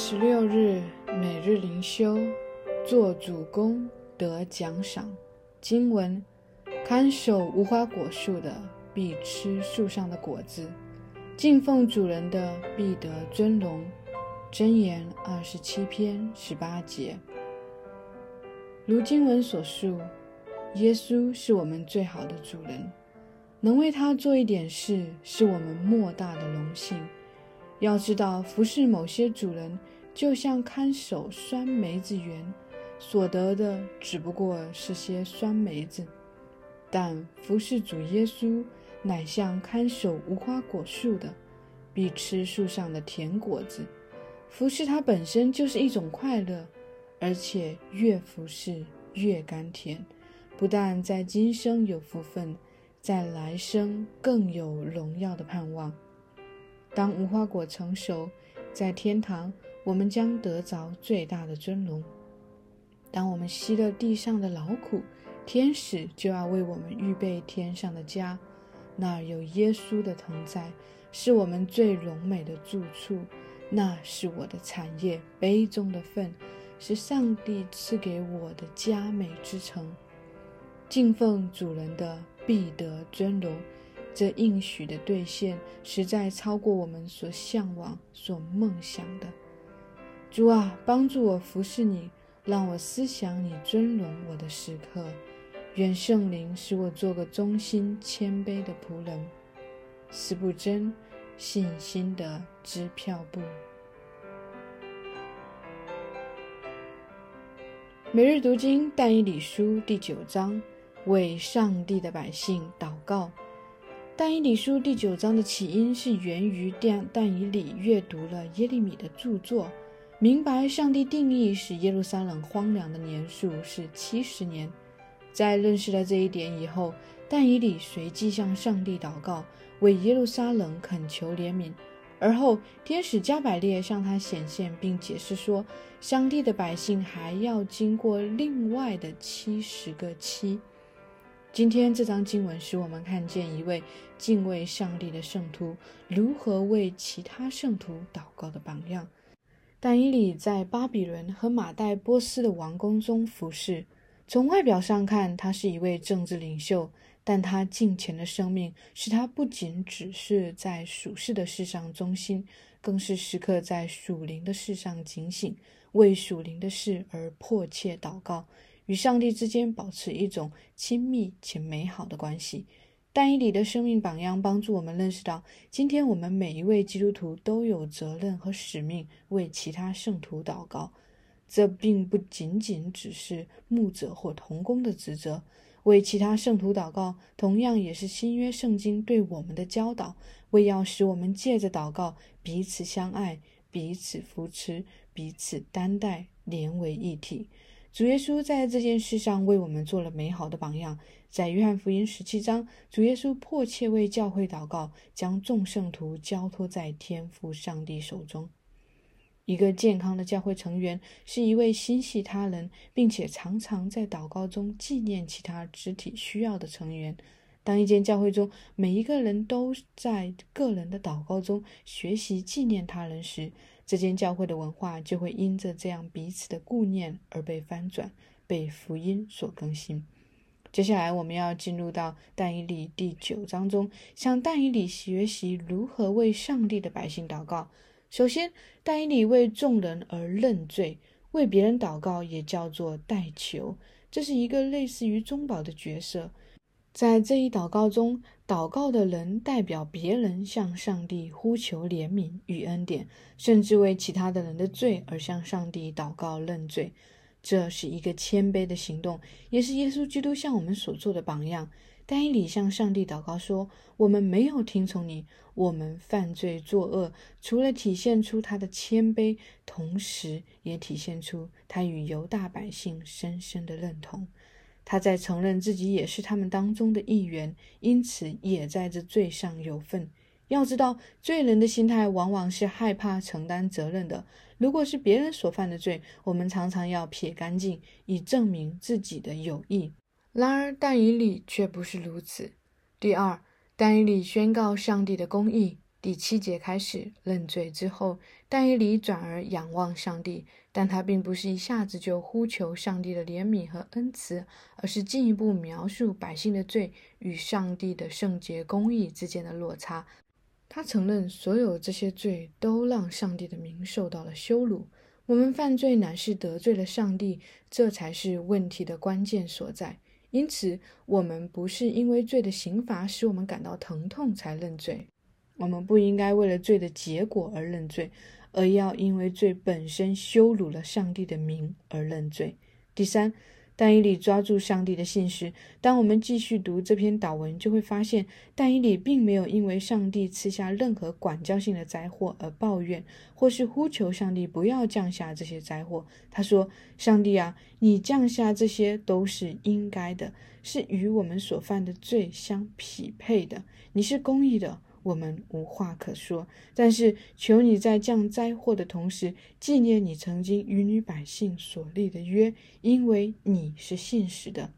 十六日每日灵修，做主公得奖赏。经文：看守无花果树的必吃树上的果子，敬奉主人的必得尊荣。箴言二十七篇十八节。如经文所述，耶稣是我们最好的主人，能为他做一点事，是我们莫大的荣幸。要知道，服侍某些主人，就像看守酸梅子园，所得的只不过是些酸梅子；但服侍主耶稣，乃像看守无花果树的，必吃树上的甜果子。服侍他本身就是一种快乐，而且越服侍越甘甜。不但在今生有福分，在来生更有荣耀的盼望。当无花果成熟，在天堂，我们将得着最大的尊荣。当我们吸了地上的劳苦，天使就要为我们预备天上的家，那儿有耶稣的同在，是我们最荣美的住处。那是我的产业，杯中的份，是上帝赐给我的佳美之城。敬奉主人的必得尊荣。这应许的兑现，实在超过我们所向往、所梦想的。主啊，帮助我服侍你，让我思想你尊荣我的时刻。愿圣灵使我做个忠心谦卑的仆人。是不真，信心的支票部。每日读经但以理书第九章，为上帝的百姓祷告。但以理书第九章的起因是源于但但以理阅读了耶利米的著作，明白上帝定义使耶路撒冷荒凉的年数是七十年。在认识了这一点以后，但以理随即向上帝祷告，为耶路撒冷恳求怜悯。而后，天使加百列向他显现，并解释说，上帝的百姓还要经过另外的七十个七。今天这章经文使我们看见一位敬畏上帝的圣徒如何为其他圣徒祷告的榜样。但以理在巴比伦和马代波斯的王宫中服侍，从外表上看，他是一位政治领袖，但他近前的生命使他不仅只是在属世的事上忠心，更是时刻在属灵的事上警醒，为属灵的事而迫切祷告。与上帝之间保持一种亲密且美好的关系。但以你的生命榜样帮助我们认识到，今天我们每一位基督徒都有责任和使命为其他圣徒祷告。这并不仅仅只是牧者或童工的职责，为其他圣徒祷告同样也是新约圣经对我们的教导，为要使我们借着祷告彼此相爱、彼此扶持、彼此担待，连为一体。主耶稣在这件事上为我们做了美好的榜样。在约翰福音十七章，主耶稣迫切为教会祷告，将众圣徒交托在天父上帝手中。一个健康的教会成员是一位心系他人，并且常常在祷告中纪念其他肢体需要的成员。当一间教会中每一个人都在个人的祷告中学习纪念他人时，这间教会的文化就会因着这样彼此的顾念而被翻转，被福音所更新。接下来，我们要进入到但以理第九章中，向但以理学习如何为上帝的百姓祷告。首先，但以理为众人而认罪，为别人祷告也叫做代求，这是一个类似于中保的角色。在这一祷告中，祷告的人代表别人向上帝呼求怜悯与恩典，甚至为其他的人的罪而向上帝祷告认罪。这是一个谦卑的行动，也是耶稣基督向我们所做的榜样。但以理向上帝祷告说：“我们没有听从你，我们犯罪作恶。”除了体现出他的谦卑，同时也体现出他与犹大百姓深深的认同。他在承认自己也是他们当中的一员，因此也在这罪上有份。要知道，罪人的心态往往是害怕承担责任的。如果是别人所犯的罪，我们常常要撇干净，以证明自己的有益。然而，但以理却不是如此。第二，但以理宣告上帝的公义。第第七节开始认罪之后，但以理转而仰望上帝，但他并不是一下子就呼求上帝的怜悯和恩慈，而是进一步描述百姓的罪与上帝的圣洁公义之间的落差。他承认所有这些罪都让上帝的名受到了羞辱。我们犯罪乃是得罪了上帝，这才是问题的关键所在。因此，我们不是因为罪的刑罚使我们感到疼痛才认罪。我们不应该为了罪的结果而认罪，而要因为罪本身羞辱了上帝的名而认罪。第三，但以理抓住上帝的信实。当我们继续读这篇祷文，就会发现，但以理并没有因为上帝赐下任何管教性的灾祸而抱怨，或是呼求上帝不要降下这些灾祸。他说：“上帝啊，你降下这些都是应该的，是与我们所犯的罪相匹配的。你是公义的。”我们无话可说，但是求你在降灾祸的同时，纪念你曾经与女百姓所立的约，因为你是信实的。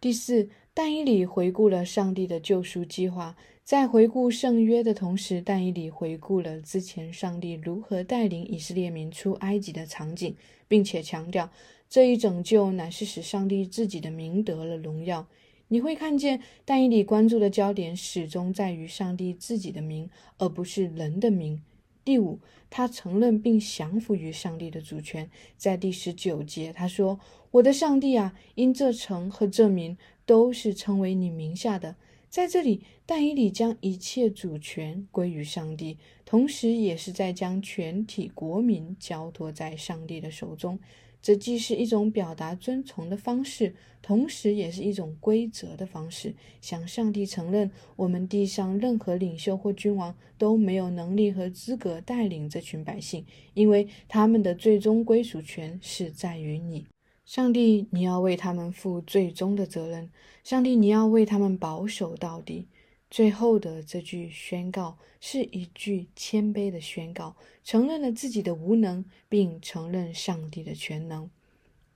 第四，但以理回顾了上帝的救赎计划，在回顾圣约的同时，但以理回顾了之前上帝如何带领以色列民出埃及的场景，并且强调这一拯救乃是使上帝自己的名得了荣耀。你会看见，但以理关注的焦点始终在于上帝自己的名，而不是人的名。第五，他承认并降服于上帝的主权。在第十九节，他说：“我的上帝啊，因这城和这民都是称为你名下的。”在这里，但以理将一切主权归于上帝，同时也是在将全体国民交托在上帝的手中。这既是一种表达尊崇的方式，同时也是一种规则的方式，向上帝承认我们地上任何领袖或君王都没有能力和资格带领这群百姓，因为他们的最终归属权是在于你，上帝，你要为他们负最终的责任，上帝，你要为他们保守到底。最后的这句宣告是一句谦卑的宣告，承认了自己的无能，并承认上帝的全能。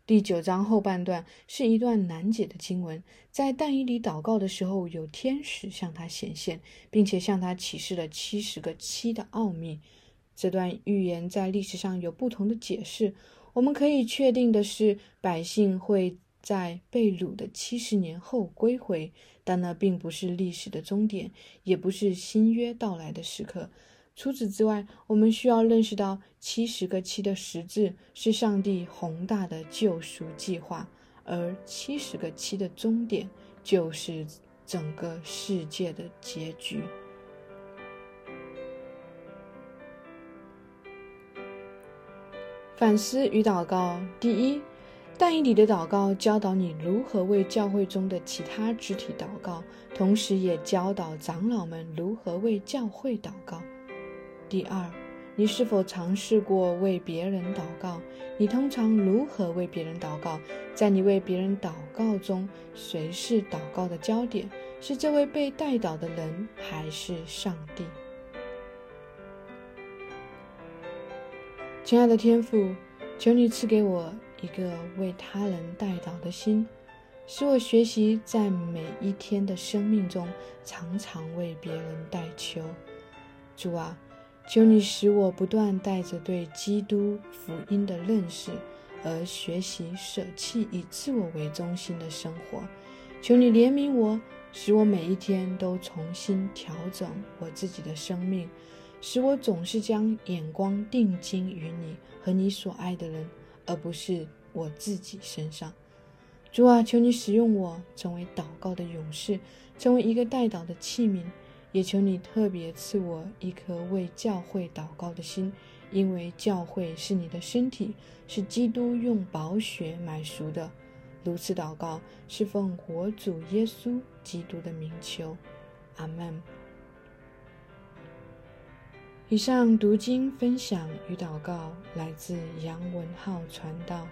第九章后半段是一段难解的经文，在但以里祷告的时候，有天使向他显现，并且向他启示了七十个七的奥秘。这段预言在历史上有不同的解释。我们可以确定的是，百姓会。在被掳的七十年后归回，但那并不是历史的终点，也不是新约到来的时刻。除此之外，我们需要认识到七十个七的十字是上帝宏大的救赎计划，而七十个七的终点就是整个世界的结局。反思与祷告，第一。但以理的祷告教导你如何为教会中的其他肢体祷告，同时也教导长老们如何为教会祷告。第二，你是否尝试过为别人祷告？你通常如何为别人祷告？在你为别人祷告中，谁是祷告的焦点？是这位被代祷的人，还是上帝？亲爱的天父，求你赐给我。一个为他人代祷的心，使我学习在每一天的生命中常常为别人代求。主啊，求你使我不断带着对基督福音的认识而学习舍弃以自我为中心的生活。求你怜悯我，使我每一天都重新调整我自己的生命，使我总是将眼光定睛于你和你所爱的人。而不是我自己身上，主啊，求你使用我成为祷告的勇士，成为一个代祷的器皿，也求你特别赐我一颗为教会祷告的心，因为教会是你的身体，是基督用宝血买赎的。如此祷告，是奉活主耶稣基督的名求，阿门。以上读经分享与祷告来自杨文浩传道。